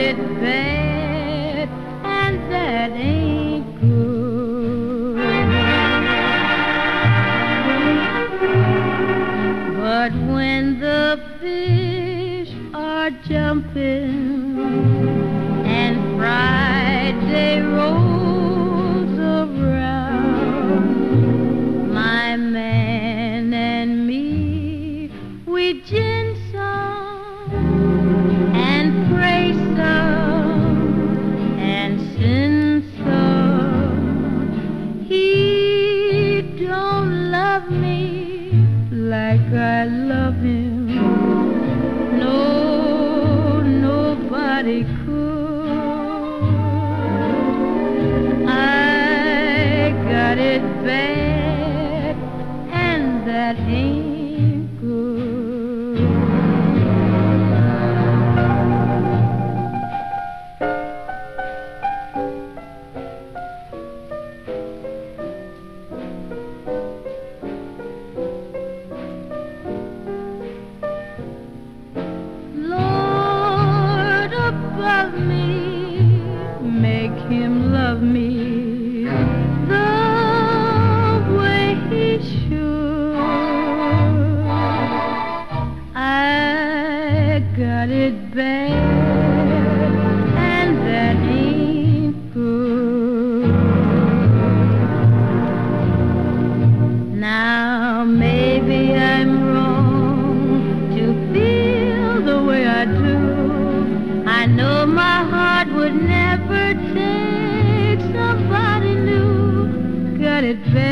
it bad, and that ain't good. But when the fish are jumping and Friday I love him. No, nobody could. I got it bad, got it bad, and that ain't good. Now maybe I'm wrong to feel the way I do. I know my heart would never take somebody new. Got it bad.